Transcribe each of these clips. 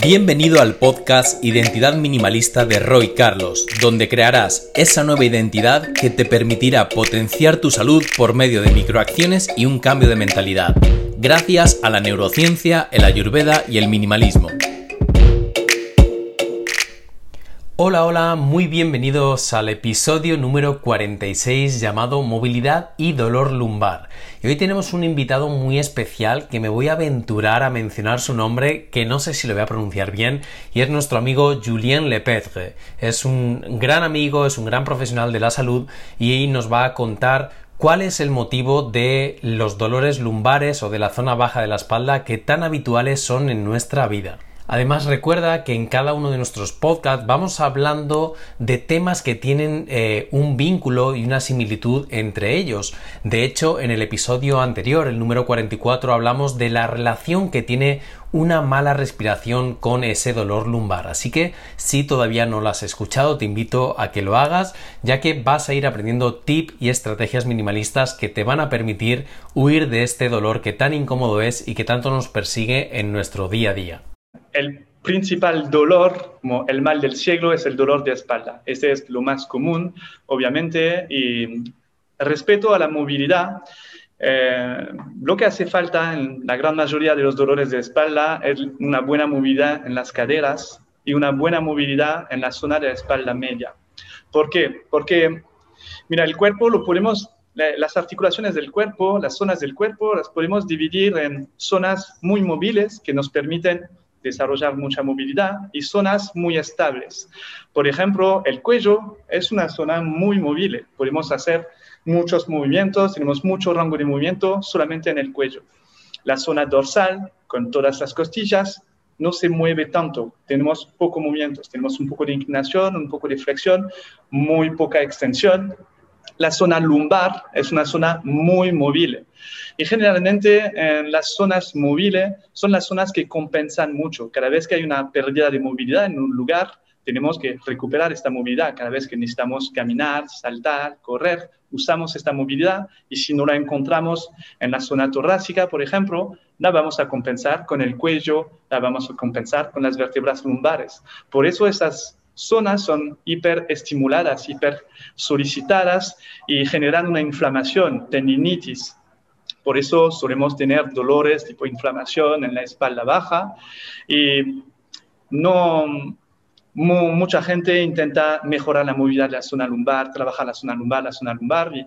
Bienvenido al podcast Identidad Minimalista de Roy Carlos, donde crearás esa nueva identidad que te permitirá potenciar tu salud por medio de microacciones y un cambio de mentalidad, gracias a la neurociencia, el ayurveda y el minimalismo. Hola, hola, muy bienvenidos al episodio número 46 llamado Movilidad y Dolor Lumbar. Y hoy tenemos un invitado muy especial que me voy a aventurar a mencionar su nombre, que no sé si lo voy a pronunciar bien, y es nuestro amigo Julien Lepetre. Es un gran amigo, es un gran profesional de la salud y nos va a contar cuál es el motivo de los dolores lumbares o de la zona baja de la espalda que tan habituales son en nuestra vida. Además recuerda que en cada uno de nuestros podcasts vamos hablando de temas que tienen eh, un vínculo y una similitud entre ellos. De hecho, en el episodio anterior, el número 44, hablamos de la relación que tiene una mala respiración con ese dolor lumbar. Así que si todavía no lo has escuchado, te invito a que lo hagas, ya que vas a ir aprendiendo tips y estrategias minimalistas que te van a permitir huir de este dolor que tan incómodo es y que tanto nos persigue en nuestro día a día el principal dolor, como el mal del siglo, es el dolor de espalda. Este es lo más común, obviamente, y respecto a la movilidad, eh, lo que hace falta en la gran mayoría de los dolores de espalda es una buena movilidad en las caderas y una buena movilidad en la zona de la espalda media. ¿Por qué? Porque, mira, el cuerpo lo podemos las articulaciones del cuerpo, las zonas del cuerpo, las podemos dividir en zonas muy móviles que nos permiten desarrollar mucha movilidad y zonas muy estables. Por ejemplo, el cuello es una zona muy móvil. Podemos hacer muchos movimientos, tenemos mucho rango de movimiento solamente en el cuello. La zona dorsal, con todas las costillas, no se mueve tanto, tenemos poco movimientos, tenemos un poco de inclinación, un poco de flexión, muy poca extensión, la zona lumbar es una zona muy móvil. Y generalmente en las zonas móviles son las zonas que compensan mucho. Cada vez que hay una pérdida de movilidad en un lugar, tenemos que recuperar esta movilidad. Cada vez que necesitamos caminar, saltar, correr, usamos esta movilidad y si no la encontramos en la zona torácica, por ejemplo, la vamos a compensar con el cuello, la vamos a compensar con las vértebras lumbares. Por eso esas zonas son hiperestimuladas, hiper solicitadas y generan una inflamación, tendinitis. Por eso solemos tener dolores tipo inflamación en la espalda baja y no mucha gente intenta mejorar la movilidad de la zona lumbar, trabajar la zona lumbar, la zona lumbar y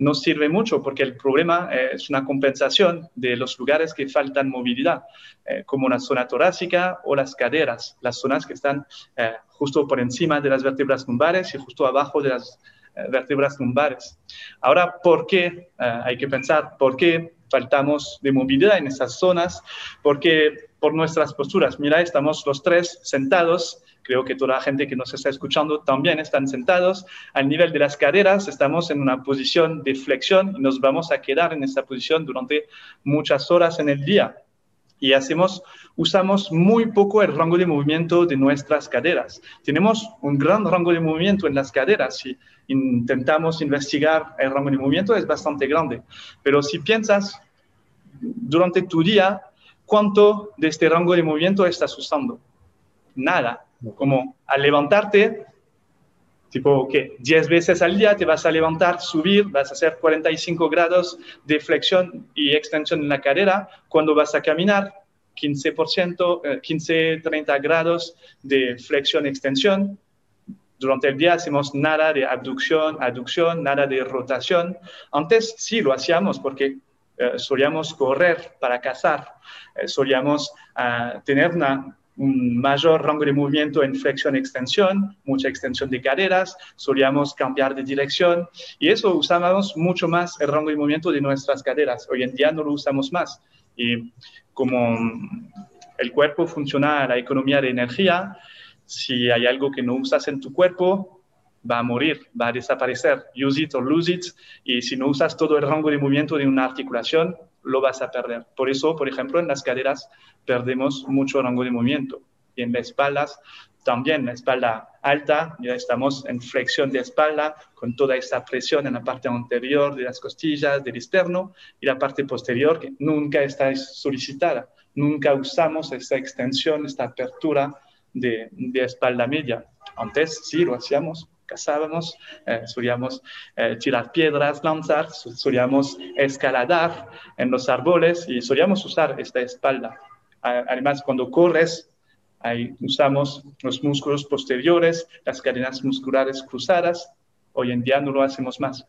no sirve mucho porque el problema es una compensación de los lugares que faltan movilidad, eh, como la zona torácica o las caderas, las zonas que están eh, justo por encima de las vértebras lumbares y justo abajo de las eh, vértebras lumbares. Ahora, ¿por qué? hay que pensar, ¿por qué faltamos de movilidad en esas zonas? Porque por nuestras posturas, mira, estamos los tres sentados Creo que toda la gente que nos está escuchando también están sentados. Al nivel de las caderas estamos en una posición de flexión y nos vamos a quedar en esta posición durante muchas horas en el día. Y hacemos, usamos muy poco el rango de movimiento de nuestras caderas. Tenemos un gran rango de movimiento en las caderas. Si intentamos investigar el rango de movimiento es bastante grande. Pero si piensas durante tu día, ¿cuánto de este rango de movimiento estás usando? Nada como al levantarte, tipo que 10 veces al día te vas a levantar, subir, vas a hacer 45 grados de flexión y extensión en la cadera. Cuando vas a caminar, 15%, 15, 30 grados de flexión, extensión. Durante el día hacemos nada de abducción, aducción, nada de rotación. Antes sí lo hacíamos porque eh, solíamos correr para cazar, eh, solíamos ah, tener una un mayor rango de movimiento en flexión-extensión, mucha extensión de caderas, solíamos cambiar de dirección y eso usábamos mucho más el rango de movimiento de nuestras caderas. Hoy en día no lo usamos más. Y como el cuerpo funciona a la economía de energía, si hay algo que no usas en tu cuerpo, va a morir, va a desaparecer. Use it or lose it. Y si no usas todo el rango de movimiento de una articulación, lo vas a perder. Por eso, por ejemplo, en las caderas perdemos mucho rango de movimiento y en las espaldas también la espalda alta, ya estamos en flexión de espalda con toda esta presión en la parte anterior de las costillas, del externo y la parte posterior que nunca está solicitada. Nunca usamos esta extensión, esta apertura de, de espalda media. Antes sí lo hacíamos, cazábamos, eh, solíamos eh, tirar piedras, lanzar, solíamos escaladar en los árboles y solíamos usar esta espalda. Además, cuando corres, ahí usamos los músculos posteriores, las cadenas musculares cruzadas. Hoy en día no lo hacemos más.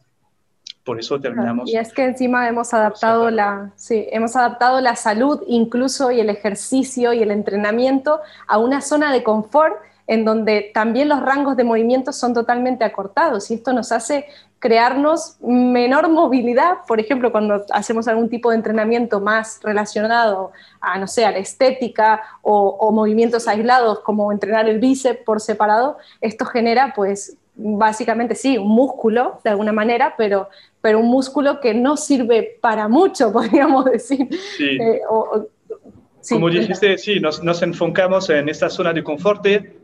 Por eso terminamos. Y es que encima hemos adaptado la, sí, hemos adaptado la salud, incluso y el ejercicio y el entrenamiento a una zona de confort en donde también los rangos de movimiento son totalmente acortados y esto nos hace crearnos menor movilidad, por ejemplo, cuando hacemos algún tipo de entrenamiento más relacionado a, no sé, a la estética o, movimientos aislados como entrenar el bíceps por separado, esto genera pues básicamente sí, un músculo de alguna manera, pero, pero un músculo que no sirve para mucho, podríamos decir. Eh, como dijiste, sí, nos, nos, enfocamos en esta zona de confort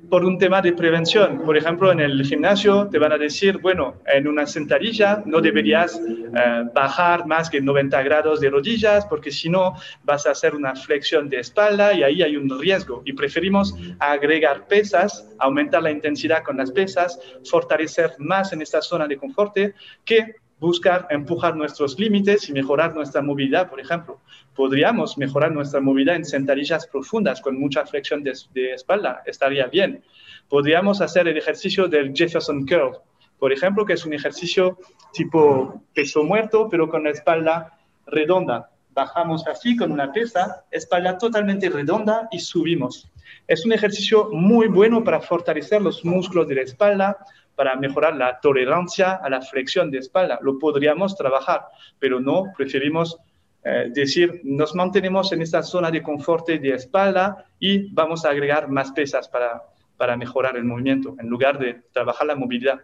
por un tema de prevención. Por ejemplo, en el gimnasio te van a decir, bueno, en una sentadilla no deberías eh, bajar más que 90 grados de rodillas porque si no vas a hacer una flexión de espalda y ahí hay un riesgo. Y preferimos agregar pesas, aumentar la intensidad con las pesas, fortalecer más en esta zona de confort que buscar empujar nuestros límites y mejorar nuestra movilidad, por ejemplo. Podríamos mejorar nuestra movilidad en sentadillas profundas con mucha flexión de, espalda, estaría bien. Podríamos hacer el ejercicio del Jefferson Curl, por ejemplo, que es un ejercicio tipo peso muerto, pero con la espalda redonda. Bajamos así con una pesa, espalda totalmente redonda y subimos. Es un ejercicio muy bueno para fortalecer los músculos de la espalda, para mejorar la tolerancia a la flexión de espalda. Lo podríamos trabajar, pero no, preferimos eh, decir, nos mantenemos en esta zona de confort de espalda y vamos a agregar más pesas para, para mejorar el movimiento, en lugar de trabajar la movilidad.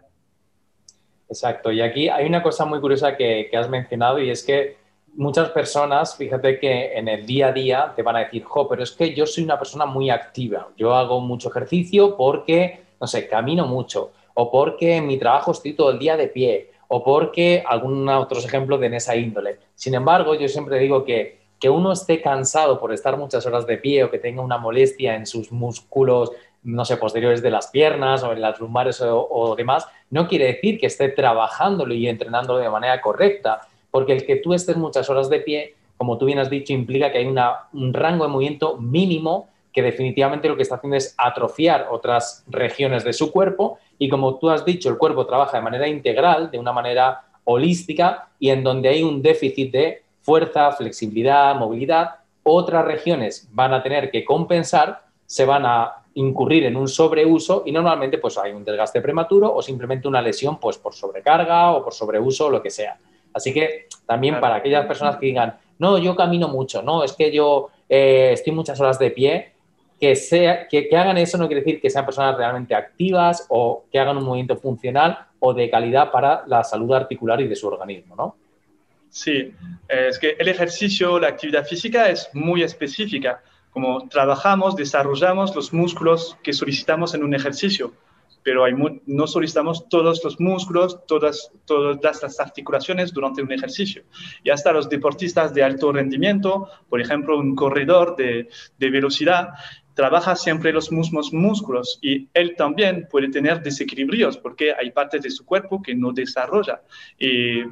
Exacto, y aquí hay una cosa muy curiosa que, que has mencionado y es que muchas personas, fíjate que en el día a día te van a decir, jo, pero es que yo soy una persona muy activa, yo hago mucho ejercicio porque, no sé, camino mucho o porque en mi trabajo estoy todo el día de pie, o porque algunos otros ejemplos de esa índole. Sin embargo, yo siempre digo que que uno esté cansado por estar muchas horas de pie o que tenga una molestia en sus músculos, no sé, posteriores de las piernas o en las lumbares o, demás, no quiere decir que esté trabajándolo y entrenándolo de manera correcta, porque el que tú estés muchas horas de pie, como tú bien has dicho, implica que hay un rango de movimiento mínimo que definitivamente lo que está haciendo es atrofiar otras regiones de su cuerpo y como tú has dicho, el cuerpo trabaja de manera integral, de una manera holística y en donde hay un déficit de fuerza, flexibilidad, movilidad, otras regiones van a tener que compensar, se van a incurrir en un sobreuso y normalmente pues hay un desgaste prematuro o simplemente una lesión pues por sobrecarga o por sobreuso o lo que sea. Así que también para aquellas personas que digan, no, yo camino mucho, no, es que yo eh, estoy muchas horas de pie, que, sea, que, hagan eso no quiere decir que sean personas realmente activas o que hagan un movimiento funcional o de calidad para la salud articular y de su organismo, ¿no? Sí, es que el ejercicio, la actividad física es muy específica. Como trabajamos, desarrollamos los músculos que solicitamos en un ejercicio, pero hay no solicitamos todos los músculos, todas, todas las articulaciones durante un ejercicio. Y hasta los deportistas de alto rendimiento, por ejemplo, un corredor de, de velocidad, trabaja siempre los mismos músculos y él también puede tener desequilibrios porque hay partes de su cuerpo que no desarrolla. Y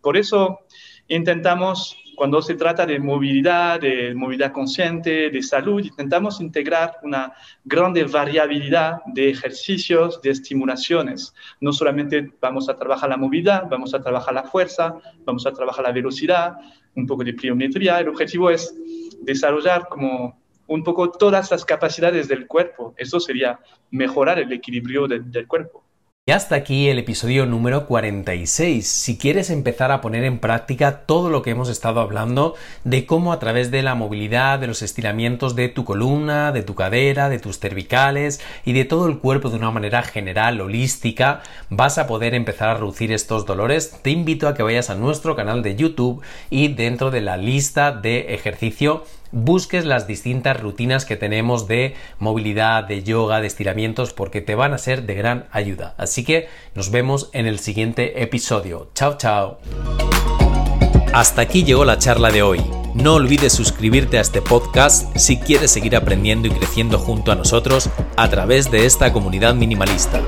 por eso intentamos, cuando se trata de movilidad, de movilidad consciente, de salud, intentamos integrar una grande variabilidad de ejercicios, de estimulaciones. No solamente vamos a trabajar la movilidad, vamos a trabajar la fuerza, vamos a trabajar la velocidad, un poco de pliometría. El objetivo es desarrollar como un poco todas las capacidades del cuerpo. Eso sería mejorar el equilibrio del cuerpo. Y hasta aquí el episodio número 46. Si quieres empezar a poner en práctica todo lo que hemos estado hablando de cómo a través de la movilidad, de los estiramientos de tu columna, de tu cadera, de tus cervicales y de todo el cuerpo de una manera general, holística, vas a poder empezar a reducir estos dolores, te invito a que vayas a nuestro canal de YouTube y dentro de la lista de ejercicio busques las distintas rutinas que tenemos de movilidad, de yoga, de estiramientos, porque te van a ser de gran ayuda. Así que nos vemos en el siguiente episodio. Chao, chao. Hasta aquí llegó la charla de hoy. No olvides suscribirte a este podcast si quieres seguir aprendiendo y creciendo junto a nosotros a través de esta comunidad minimalista.